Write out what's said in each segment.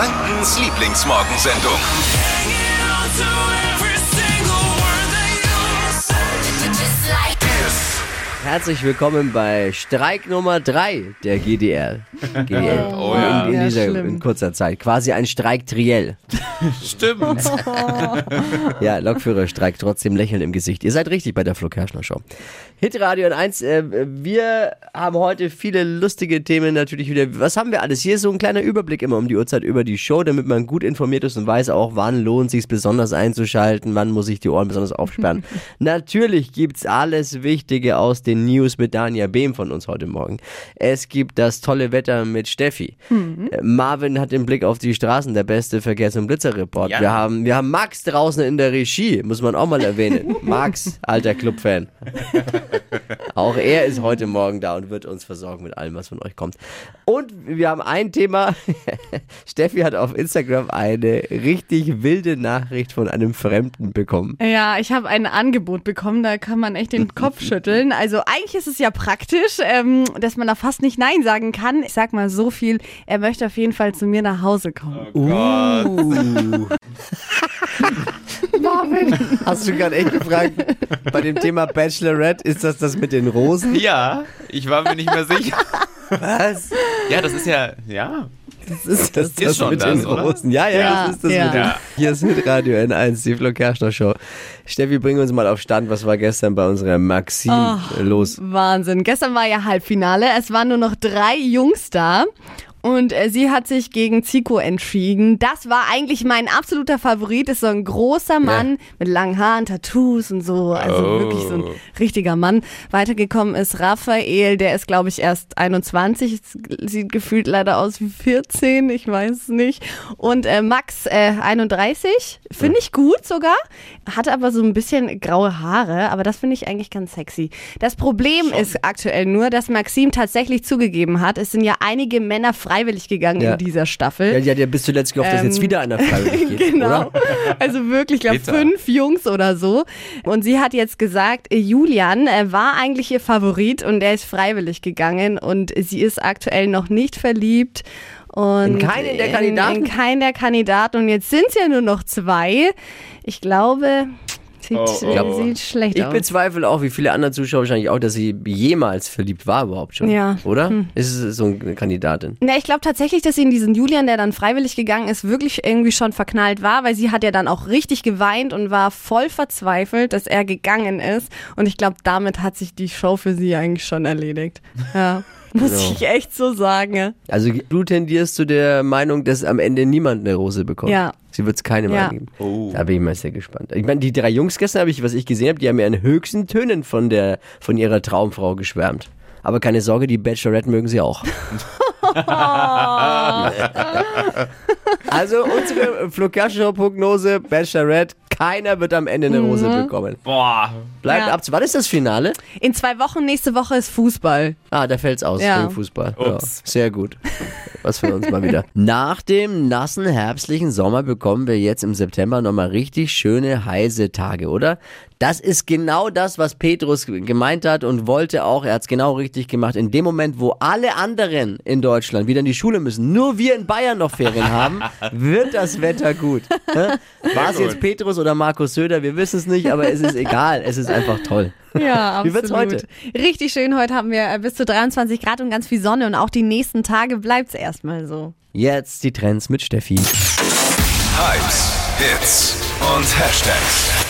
Frankens Lieblingsmorgensendung. Herzlich willkommen bei Streik Nummer 3 der GDR. GDL. Oh ja. In, in, dieser, schlimm. in kurzer Zeit. Quasi ein Streik Triell. Stimmt. Ja, Lokführer streikt trotzdem Lächeln im Gesicht. Ihr seid richtig bei der Flo Kerschner Show. Hitradio in 1. Äh, wir haben heute viele lustige Themen natürlich wieder. Was haben wir alles? Hier ist so ein kleiner Überblick immer um die Uhrzeit über die Show, damit man gut informiert ist und weiß auch, wann lohnt sich besonders einzuschalten, wann muss ich die Ohren besonders aufsperren. natürlich gibt's alles Wichtige aus den News mit Dania Behm von uns heute Morgen. Es gibt das tolle Wetter mit Steffi. Äh, Marvin hat den Blick auf die Straßen, der beste Verkehrs- und Blitzerreport. Ja. Wir haben wir haben Max draußen in der Regie, muss man auch mal erwähnen. Max, alter Clubfan. Auch er ist heute Morgen da und wird uns versorgen mit allem, was von euch kommt. Und wir haben ein Thema. Steffi hat auf Instagram eine richtig wilde Nachricht von einem Fremden bekommen. Ja, ich habe ein Angebot bekommen, da kann man echt den Kopf schütteln. Also eigentlich ist es ja praktisch, ähm, dass man da fast nicht Nein sagen kann. Ich sag mal so viel, er möchte auf jeden Fall zu mir nach Hause kommen. Uh. Marvin, hast du gerade echt gefragt, bei dem Thema Bachelorette, ist das das mit den Rosen? Ja, ich war mir nicht mehr sicher. Was? Ja, das ist ja, ja. Das ist das, Ist das schon mit das, den oder? Rosen. Ja, ja, Ja, das ist das ja. mit den Ja. Hier ist Hitradio N1, die Flo Kerschner Show. Steffi, bring uns mal auf Stand, was war gestern bei unserer Maxim Oh. los? Wahnsinn. Gestern war ja Halbfinale. Es waren nur noch drei Jungs da. Und äh, sie hat sich gegen Zico entschieden. Das war eigentlich mein absoluter Favorit. Ist so ein großer Mann mit langen Haaren, Tattoos und so. Also Oh. wirklich so ein richtiger Mann. Weitergekommen ist Raphael, der ist, glaube ich, erst 21. Sieht gefühlt leider aus wie 14. Ich weiß nicht. Und äh, Max, äh, 31. Finde ich gut sogar. Hat aber so ein bisschen graue Haare. Aber das finde ich eigentlich ganz sexy. Das Problem ist aktuell nur, dass Maxim tatsächlich zugegeben hat, es sind ja einige Männer freiwillig gegangen Ja. in dieser Staffel. Ja, ja bis zuletzt gehofft, dass jetzt Ähm, wieder einer freiwillig geht, Genau. oder? Also wirklich, ich glaube, fünf Jungs oder so. Und sie hat jetzt gesagt, äh, Julian äh, war eigentlich ihr Favorit und er ist freiwillig gegangen und sie ist aktuell noch nicht verliebt. Und In keinen der Kandidaten? In, in keinen der Kandidaten. Und jetzt sind es ja nur noch zwei. Ich glaube, sieht, Oh, oh. sieht schlecht Ich aus. bezweifle auch, wie viele andere Zuschauer wahrscheinlich auch, dass sie jemals verliebt war überhaupt schon. Ja. Oder? Ist es so eine Kandidatin? Na, ich glaube tatsächlich, dass sie in diesen Julian, der dann freiwillig gegangen ist, wirklich irgendwie schon verknallt war, weil sie hat ja dann auch richtig geweint und war voll verzweifelt, dass er gegangen ist. Und ich glaube, damit hat sich die Show für sie eigentlich schon erledigt. Ja. Muss Genau. ich echt so sagen. Also du tendierst zu der Meinung, dass am Ende niemand eine Rose bekommt. Ja. Sie wird es keinem Ja. angeben. Oh. Da bin ich mal sehr gespannt. Ich meine, die drei Jungs gestern, habe ich, was ich gesehen habe, die haben ja in höchsten Tönen von, der, von ihrer Traumfrau geschwärmt. Aber keine Sorge, die Bachelorette mögen sie auch. also unsere Flo Kerschner Prognose, Bachelorette, keiner wird am Ende eine Rose bekommen. Boah. Bleibt Ja. ab. Wann ist das Finale? In zwei Wochen, nächste Woche ist Fußball. Ah, da fällt's aus Ja. wegen Fußball. Ja, Ups. sehr gut. Was für uns mal wieder. Nach dem nassen herbstlichen Sommer bekommen wir jetzt im September nochmal richtig schöne heiße Tage, oder? Das ist genau das, was Petrus gemeint hat und wollte auch. Er hat's genau richtig gemacht. In dem Moment, wo alle anderen in Deutschland wieder in die Schule müssen, nur wir in Bayern noch Ferien haben, wird das Wetter gut. War es jetzt Petrus oder Markus Söder? Wir wissen es nicht, aber es ist egal. Es ist einfach toll. Ja, Wie wird's absolut. heute? Richtig schön. Heute haben wir äh, bis zu 23 Grad und ganz viel Sonne und auch die nächsten Tage bleibt's erstmal so. Jetzt die Trends mit Steffi. Hypes, Hits und Hashtags.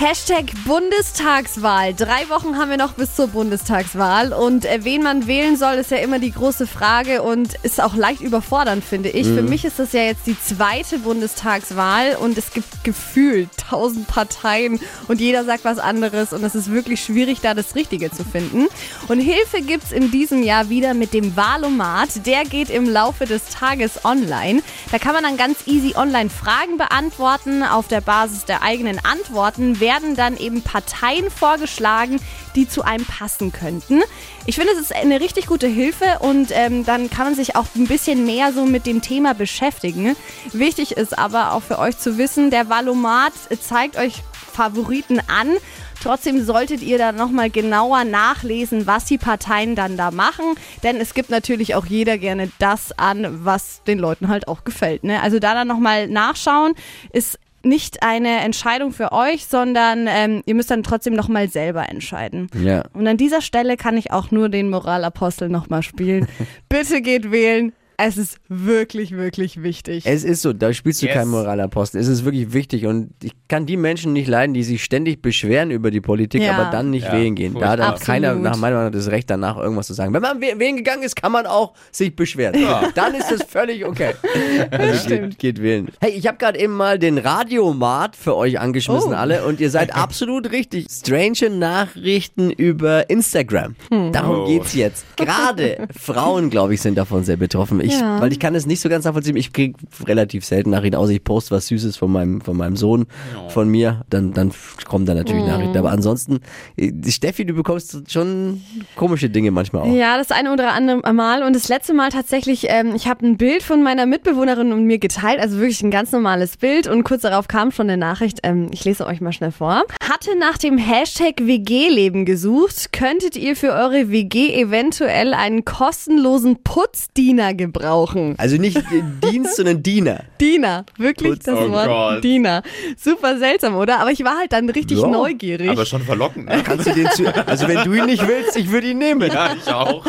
Hashtag Bundestagswahl. Drei Wochen haben wir noch bis zur Bundestagswahl. Und äh, wen man wählen soll, ist ja immer die große Frage und ist auch leicht überfordernd, finde ich. Für mich ist das ja jetzt die zweite Bundestagswahl und es gibt gefühlt tausend Parteien und jeder sagt was anderes und es ist wirklich schwierig, da das Richtige zu finden. Und Hilfe gibt's in diesem Jahr wieder mit dem Wahlomat. Der geht im Laufe des Tages online. Da kann man dann ganz easy online Fragen beantworten. Auf der Basis der eigenen Antworten werden dann eben Parteien vorgeschlagen, die zu einem passen könnten. Ich finde, es ist eine richtig gute Hilfe und ähm, dann kann man sich auch ein bisschen mehr so mit dem Thema beschäftigen. Wichtig ist aber auch für euch zu wissen, der Valomat zeigt euch Favoriten an. Trotzdem solltet ihr da nochmal genauer nachlesen, was die Parteien dann da machen. Denn es gibt natürlich auch jeder gerne das an, was den Leuten halt auch gefällt. Ne? Also da dann nochmal nachschauen, ist nicht eine Entscheidung für euch, sondern ähm, ihr müsst dann trotzdem nochmal selber entscheiden. Ja. Und an dieser Stelle kann ich auch nur den Moralapostel nochmal spielen. Bitte geht wählen. Es ist wirklich, wirklich wichtig. Es ist so, da spielst du Yes. keinen Moralapostel. Es ist wirklich wichtig und ich kann die Menschen nicht leiden, die sich ständig beschweren über die Politik, Ja. aber dann nicht Ja, wählen gehen. Da hat auch keiner Absolut. nach meiner Meinung das Recht danach irgendwas zu sagen. Wenn man wählen gegangen ist, kann man auch sich beschweren. Dann ist das völlig okay. Also geht, geht wählen. Hey, ich habe gerade eben mal den Radiomat für euch angeschmissen Oh. alle und ihr seid absolut richtig. Strange Nachrichten über Instagram. Hm. Darum Oh. geht's jetzt. Gerade Frauen, glaube ich, sind davon sehr betroffen. Ich, Ja. Weil ich kann es nicht so ganz nachvollziehen. Ich kriege relativ selten Nachrichten, außer ich poste was Süßes von meinem, von meinem Sohn, von mir. Dann, dann kommen da natürlich Mhm. Nachrichten. Aber ansonsten, äh, Steffi, du bekommst schon komische Dinge manchmal auch. Ja, das eine oder andere Mal. Und das letzte Mal tatsächlich, ähm, ich habe ein Bild von meiner Mitbewohnerin und mir geteilt, also wirklich ein ganz normales Bild. Und kurz darauf kam schon eine Nachricht, ähm, ich lese euch mal schnell vor. Hatte nach dem Hashtag WG-Leben gesucht, könntet ihr für eure WG eventuell einen kostenlosen Putzdiener gebrauchen. Also nicht Dienst, sondern Diener. Diener, wirklich Putz- das Oh Wort Gott. Diener. Super seltsam, oder? Aber ich war halt dann richtig Ja, neugierig. Aber schon verlockend, ne? Kannst du den zu, also wenn du ihn nicht willst, ich würde ihn nehmen. Ja, ich auch.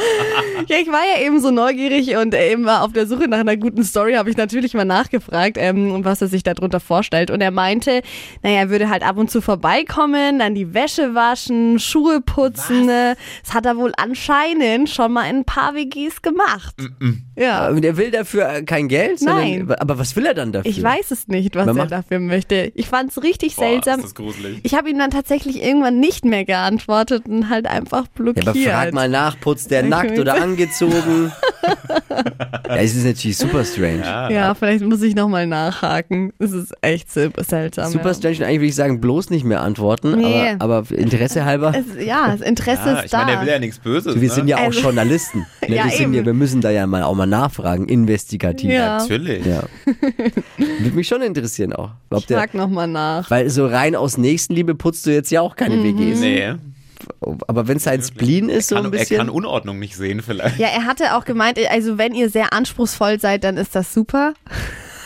Ja, ich war ja eben so neugierig und äh, eben war auf der Suche nach einer guten Story, habe ich natürlich mal nachgefragt, ähm, was er sich darunter vorstellt. Und er meinte, naja, er würde halt ab und zu vorbeikommen, dann die Wäsche waschen, Schuhe putzen. Ne? Das hat er wohl anscheinend schon mal in ein paar WGs gemacht. Ja. Und er will dafür kein Geld? sondern- Nein. Aber was will er dann dafür? Ich weiß es nicht, was er dafür möchte. Ich fand es richtig Boah, seltsam. ist das gruselig. Ich habe ihm dann tatsächlich irgendwann nicht mehr geantwortet und halt einfach Ja, blockiert. aber frag mal nach, putzt der nackt oder angezogen? ja, es ist natürlich super strange. Ja, vielleicht muss ich nochmal nachhaken. Es ist echt super seltsam. Super ja. strange und eigentlich würde ich sagen, bloß nicht mehr antworten, Nee. aber, aber Interesse halber. Es, ja, das Interesse Ja, ist ich da. meine, er will ja nichts Böses. wir ne? sind ja auch Also- Journalisten. Ne? Ja, wir, sind ja, eben. wir müssen da ja mal auch mal nachfragen, investigativ. Ja. Natürlich. Ja. Würde mich schon interessieren auch. Ob ich frag nochmal nach. weil so rein aus Nächstenliebe putzt du jetzt ja auch keine Mhm. WGs. Nee. Aber wenn es sein Spleen ist, so Kann, ein er bisschen. kann Unordnung nicht sehen vielleicht. Ja, er hatte auch gemeint, also wenn ihr sehr anspruchsvoll seid, dann ist das super.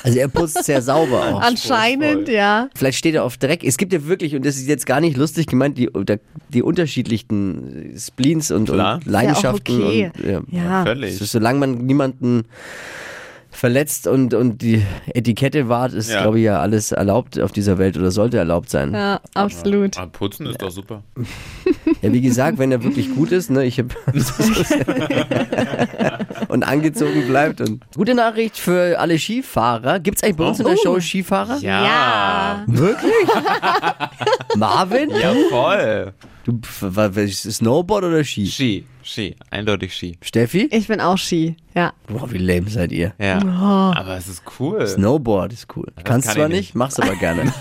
Also er putzt sehr sauber auch. Anscheinend, ja. Vielleicht steht er auf Dreck. Es gibt ja wirklich, und das ist jetzt gar nicht lustig gemeint, die, die unterschiedlichen Spleens und, und Leidenschaften. Ja auch Und, ja. Ja. Völlig. Also, solange man niemanden verletzt und, und die Etikette wahrt, ist, Ja. glaube ich, ja alles erlaubt auf dieser Welt oder sollte erlaubt sein. Ja, Ja, absolut. Aber putzen ist doch super. wie gesagt, wenn er wirklich gut ist, ne, ich hab und angezogen bleibt. Und gute Nachricht für alle Skifahrer. Gibt es eigentlich bei uns in der Show Skifahrer? Ja. Wirklich? Marvin? Ja, voll. Du, Snowboard oder Ski? Ski. Ski. Eindeutig Ski. Steffi? Ich bin auch Ski, ja. Boah, wie lame seid ihr. Ja. Aber es ist cool. Snowboard ist cool. Kannst kann zwar ich nicht, nicht. mach's aber gerne.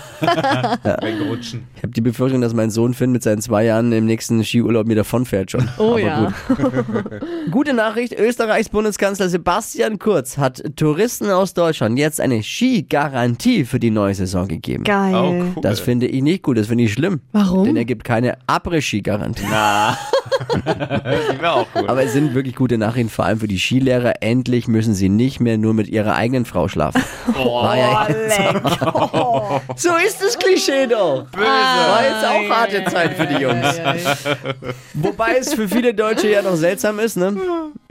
Wegrutschen. Ich habe die Befürchtung, dass mein Sohn Finn mit seinen zwei Jahren im nächsten Skiurlaub mir davonfährt schon. Oh aber ja. Gut. Gute Nachricht, Österreichs Bundeskanzler Sebastian Kurz hat Touristen aus Deutschland jetzt eine Skigarantie für die neue Saison gegeben. Geil. Oh, cool. Das finde ich nicht gut, das finde ich schlimm. Warum? Denn er gibt keine Après-Ski-Garantie. Na. Aber es sind wirklich gute Nachrichten, vor allem für die Skilehrer. Endlich müssen sie nicht mehr nur mit ihrer eigenen Frau schlafen. War ja jetzt so ist das Klischee doch. Böse. War jetzt auch harte Zeit für die Jungs. Wobei es für viele Deutsche ja noch seltsam ist, ne?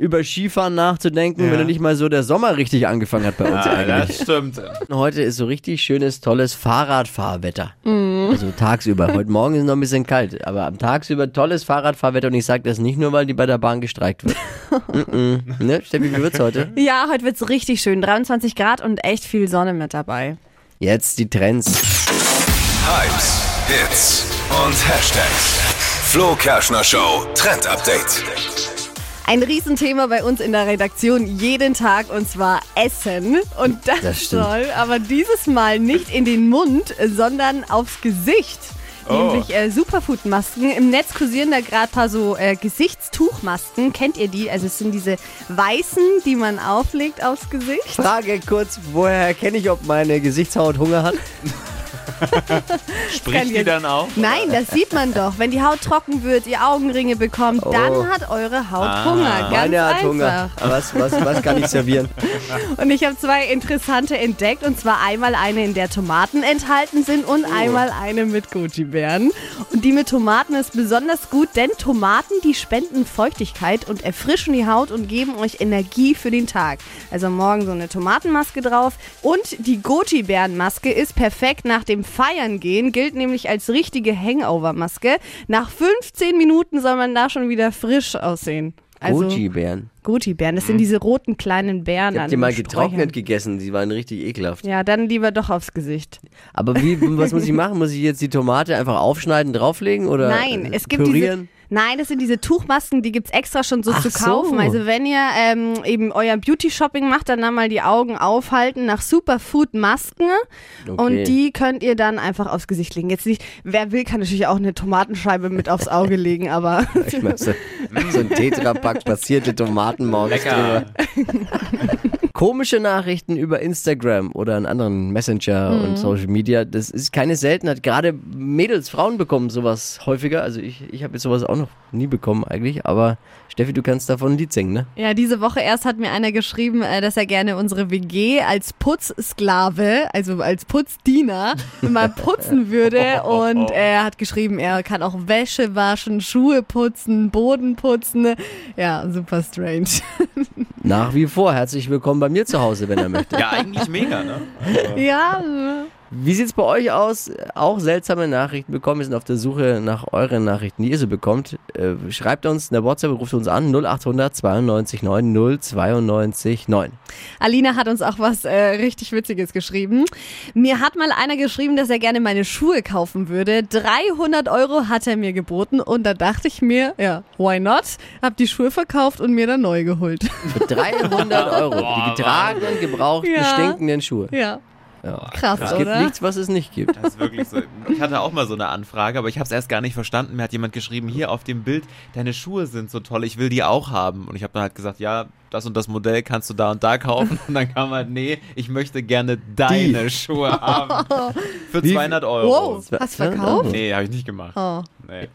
über Skifahren nachzudenken, wenn du nicht mal so der Sommer richtig angefangen hat bei uns ja, eigentlich. das stimmt. Heute ist so richtig schönes, tolles Fahrradfahrwetter. Also tagsüber. Heute Morgen ist noch ein bisschen kalt, aber am tagsüber tolles Fahrradfahrwetter und ich sage das nicht nur, weil die bei der Bahn gestreikt wird. mm -mm. Ne? Steffi, wie wird's heute? Ja, heute wird's richtig schön. 23 Grad und echt viel Sonne mit dabei. Jetzt die Trends. Hypes, Hits und Hashtags. Flo Kerschner Show Trend Update. Ein Riesenthema bei uns in der Redaktion jeden Tag und zwar Essen. Und das, Das soll aber dieses Mal nicht in den Mund, sondern aufs Gesicht. Oh. Nämlich äh, Superfood-Masken. Im Netz kursieren da gerade ein paar so äh, Gesichtstuchmasken. Kennt ihr die? Also es sind diese weißen, die man auflegt aufs Gesicht. Frage kurz, woher erkenne ich, ob meine Gesichtshaut Hunger hat? Spricht die dann auch? Nein, das sieht man doch. Wenn die Haut trocken wird, ihr Augenringe bekommt, dann hat eure Haut Ah. Hunger. Ganz Meine hat einfach. Hunger. Was, was, was kann ich servieren? Und ich habe zwei interessante entdeckt. Und zwar einmal eine, in der Tomaten enthalten sind und einmal eine mit Goji-Beeren. Und die mit Tomaten ist besonders gut, denn Tomaten, die spenden Feuchtigkeit und erfrischen die Haut und geben euch Energie für den Tag. Also morgen so eine Tomatenmaske drauf. Und die Goji-Beeren-Maske ist perfekt nach dem Feiern gehen, gilt nämlich als richtige Hangover-Maske. Nach 15 Minuten soll man da schon wieder frisch aussehen. Also Goji-Bären. Goji-Beeren, das sind diese roten kleinen Beeren. Ich hab die mal getrocknet gegessen, die waren richtig ekelhaft. Ja, dann lieber doch aufs Gesicht. Aber wie, was muss ich machen? Muss ich jetzt die Tomate einfach aufschneiden, drauflegen oder Nein, äh, es gibt diese. Nein, das sind diese Tuchmasken, die gibt's extra schon so Ach zu so. kaufen. Also wenn ihr ähm, eben euer Beauty-Shopping macht, dann, dann mal die Augen aufhalten nach Superfood-Masken Okay. und die könnt ihr dann einfach aufs Gesicht legen. Jetzt nicht, wer will, kann natürlich auch eine Tomatenscheibe mit aufs Auge legen, aber Ich mein, so, so ein Tetrapack passierte Tomaten morgens Lecker. drüber. Komische Nachrichten über Instagram oder einen anderen Messenger Mhm. und Social Media, das ist keine Seltenheit. Gerade Mädels, Frauen bekommen sowas häufiger. Also ich, ich habe jetzt sowas auch noch nie bekommen eigentlich. Aber Steffi, du kannst davon ein Lied singen, ne? Ja, diese Woche erst hat mir einer geschrieben, äh, dass er gerne unsere WG als Putzsklave, also als Putzdiener, mal putzen würde. Und er hat geschrieben, er kann auch Wäsche waschen, Schuhe putzen, Boden putzen. Ja, super strange. Nach wie vor. Herzlich willkommen bei mir zu Hause, wenn er möchte. Ja, eigentlich mega, ne? Ja, Wie sieht's bei euch aus? Auch seltsame Nachrichten bekommen. Wir sind auf der Suche nach euren Nachrichten, die ihr so bekommt. Äh, schreibt uns in der WhatsApp, ruft uns an 0800 92 9 092 9. Alina hat uns auch was äh, richtig Witziges geschrieben. Mir hat mal einer geschrieben, dass er gerne meine Schuhe kaufen würde. 300 Euro hat er mir geboten und da dachte ich mir, ja, why not? Hab die Schuhe verkauft und mir dann neu geholt. Für 300 Euro. die getragenen, gebrauchten, Ja. stinkenden Schuhe. ja, Ja. krass, Es gibt oder? nichts, was es nicht gibt. Das ist wirklich so. Ich hatte auch mal so eine Anfrage, aber ich habe es erst gar nicht verstanden. Mir hat jemand geschrieben, hier auf dem Bild, deine Schuhe sind so toll, ich will die auch haben. Und ich habe dann halt gesagt, ja, das und das Modell kannst du da und da kaufen. Und dann kam halt, nee, ich möchte gerne deine Schuhe haben. Für Wie- 200 Euro. Wow, hast du verkauft? Nee, habe ich nicht gemacht. Oh. Nee.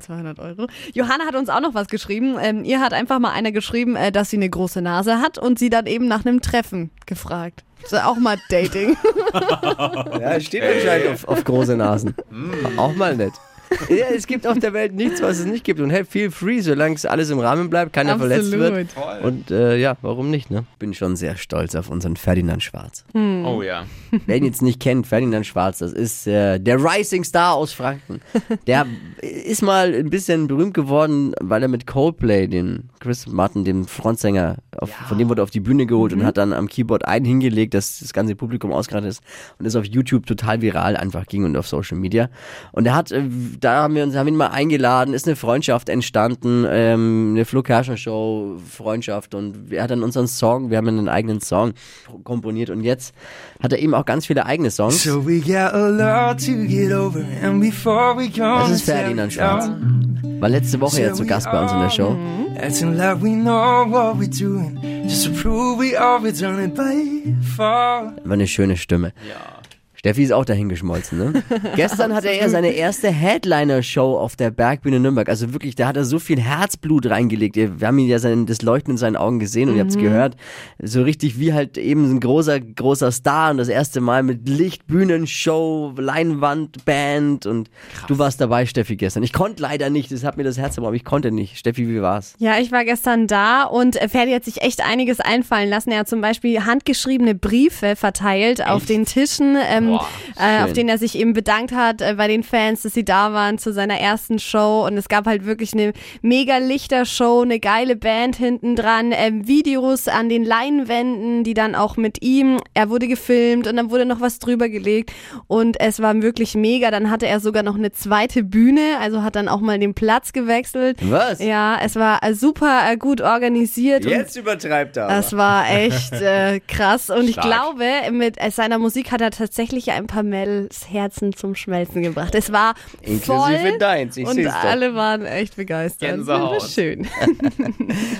200 Euro. Johanna hat uns auch noch was geschrieben. Ähm, ihr hat einfach mal einer geschrieben, äh, dass sie eine große Nase hat und sie dann eben nach einem Treffen gefragt. Das ist auch mal Dating. Ja, es steht anscheinend auf, auf große Nasen. Mm. Auch mal nett. Ja, es gibt auf der Welt nichts, was es nicht gibt. Und hey, feel free, solange es alles im Rahmen bleibt, keiner verletzt wird. Toll. Und äh, ja, warum nicht, ne? Bin schon sehr stolz auf unseren Ferdinand Schwarz. oh ja. Wer ihn jetzt nicht kennt, Ferdinand Schwarz, das ist äh, der Rising Star aus Franken. Der ist mal ein bisschen berühmt geworden, weil er mit Coldplay, den Chris Martin, dem Frontsänger, auf, von dem wurde er auf die Bühne geholt und hat dann am Keyboard einen hingelegt, dass das ganze Publikum ausgerastet ist und ist auf YouTube total viral einfach ging und auf Social Media. Und er hat, äh, da haben wir uns, haben ihn mal eingeladen, ist eine Freundschaft entstanden, ähm, eine Flo Kerschner Show Freundschaft und er hat dann unseren Song, wir haben einen eigenen Song komponiert und jetzt hat er eben auch ganz viele eigene Songs. So we got a lot to get over, and before we go, Das ist Ferdinand Schwarz. War letzte Woche ja zu Gast bei uns in der Show. Acting like we know what we're doing, just to prove we are returning by far. War eine schöne Stimme. Steffi ist auch dahin geschmolzen, ne? Gestern hatte er seine erste Headliner-Show auf der Bergbühne Nürnberg. Also wirklich, da hat er so viel Herzblut reingelegt. Wir haben ihn ja sein, das Leuchten in seinen Augen gesehen und ihr habt's gehört. So richtig wie halt eben ein großer, großer Star und das erste Mal mit Licht, Bühnenshow, Leinwand, Band und du warst dabei, Steffi, gestern. Ich konnte leider nicht, das hat mir das Herz gebrochen, aber ich konnte nicht. Steffi, wie war's? Ja, ich war gestern da und Ferdi hat sich echt einiges einfallen lassen. Er hat zum Beispiel handgeschriebene Briefe verteilt auf den Tischen, ähm, Boah, äh, auf denen er sich eben bedankt hat äh, bei den Fans, dass sie da waren zu seiner ersten Show. Und es gab halt wirklich eine mega Lichtershow, eine geile Band hinten dran, ähm, Videos an den Leinwänden, die dann auch mit ihm, er wurde gefilmt und dann wurde noch was drüber gelegt und es war wirklich mega. Dann hatte er sogar noch eine zweite Bühne, also hat dann auch mal den Platz gewechselt. Was? Ja, es war äh, super äh, gut organisiert. Und übertreibt er. das war echt äh, krass. Und ich Stark. glaube, mit seiner Musik hat er tatsächlich wirklich ein paar Mels Herzen zum Schmelzen gebracht. Es war Inklusive voll deins, ich und alle waren echt begeistert. Gänsehaut. Das war schön.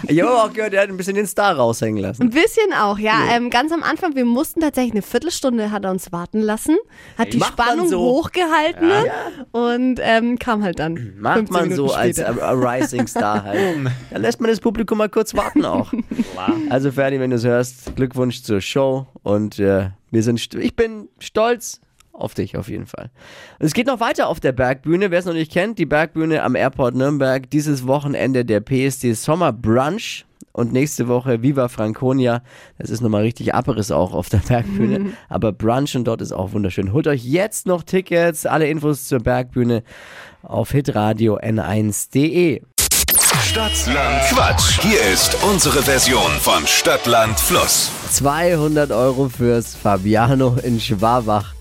Ich habe auch gehört, er hat ein bisschen den Star raushängen lassen. Ein bisschen auch, ja. Ähm, ganz am Anfang, wir mussten tatsächlich eine Viertelstunde, hat er uns warten lassen, hat die Macht man Spannung so. hochgehalten ne? und ähm, kam halt dann. Macht 15 man so Minuten als später. a, a Rising Star halt. Dann lässt man das Publikum mal kurz warten auch. Also Ferdi, wenn du es hörst, Glückwunsch zur Show und äh, wir sind, st- ich bin stolz auf dich auf jeden Fall. Und es geht noch weiter auf der Bergbühne, wer es noch nicht kennt, die Bergbühne am Airport Nürnberg, dieses Wochenende der PSD Sommer Brunch. Und nächste Woche Viva Franconia. Das ist nochmal richtig Abriss auch auf der Bergbühne. Aber Brunch und dort ist auch wunderschön. Holt euch jetzt noch Tickets. Alle Infos zur Bergbühne auf hitradio n1.de. Stadtland Quatsch. Hier ist unsere Version von Stadtland Fluss. 200 Euro fürs Fabiano in Schwabach.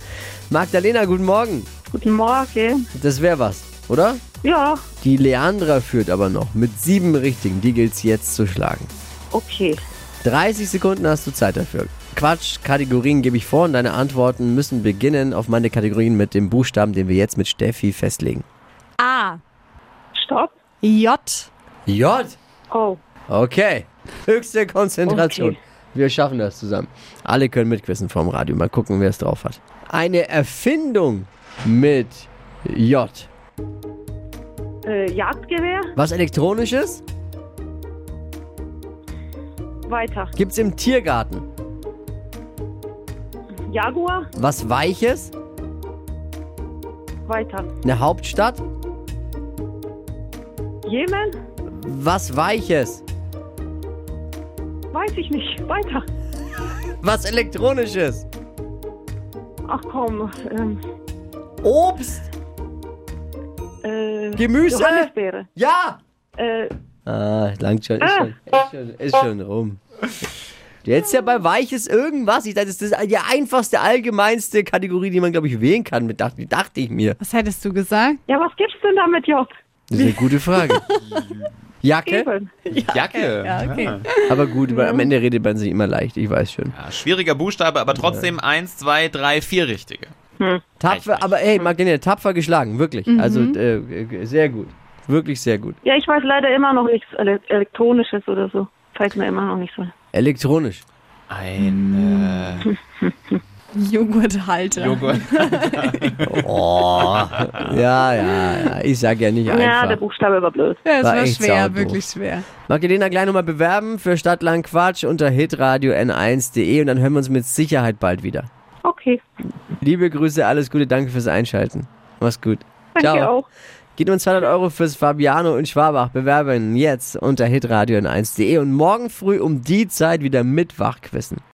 Magdalena, guten Morgen. Guten Morgen. Das wäre was, oder? Ja, Die Leandra führt aber noch mit sieben Richtigen. Die gilt's jetzt zu schlagen. okay. 30 Sekunden hast du Zeit dafür. Quatsch, Kategorien gebe ich vor und deine Antworten müssen beginnen auf meine Kategorien mit dem Buchstaben, den wir jetzt mit Steffi festlegen. A. Stopp. J. J. Oh, Okay. Höchste Konzentration. Okay. Wir schaffen das zusammen. Alle können mitquissen vom Radio. Mal gucken, wer es drauf hat. Eine Erfindung mit J. äh, Jagdgewehr. Was Elektronisches Weiter. gibt's im Tiergarten. Jaguar. Was Weiches, Weiter. eine Hauptstadt. Jemen. Was Weiches, Weiß ich nicht. Weiter. was Elektronisches. Ach komm. Ähm, Obst, äh, Gemüse. Johannisbeere. Ja. Äh, Ah, langt schon, ist Ah. schon, ist schon, ist schon rum. Jetzt ja bei Weiches irgendwas. Ich dachte, das ist die einfachste, allgemeinste Kategorie, die man, glaube ich, wählen kann. Mit dachte, dachte ich mir. Was hättest du gesagt? ja, was gibt's denn da mit J? Das ist eine gute Frage. Jacke? Eben. Jacke. Ja, okay. Aber gut, weil am Ende redet man sich immer leicht, ich weiß schon. Ja, schwieriger Buchstabe, aber trotzdem eins, zwei, drei, vier richtige. Tapfer, nicht. aber hey, Magdalena, tapfer geschlagen, wirklich. Also äh, äh, sehr gut. Wirklich sehr gut. Ja, ich weiß leider immer noch nichts Ele Elektronisches oder so. Fällt mir immer noch nicht so. Elektronisch. Ein Joghurthalter. Joghurt. Oh. Ja, ja, ja. Ich sag ja nicht Ja, der einfach. Buchstabe war blöd. Ja, es War war, echt schwer, saudoof. wirklich schwer. Magdalena, gleich nochmal bewerben für Stadtland Quatsch unter hitradio n1.de und dann hören wir uns mit Sicherheit bald wieder. Okay. Liebe Grüße, alles Gute, danke fürs Einschalten. Mach's gut. Danke Ciao. auch. Geht uns 200 Euro fürs Fabiano in Schwabach. Bewerben jetzt unter hitradio n1.de und morgen früh um die Zeit wieder mit Wachquissen.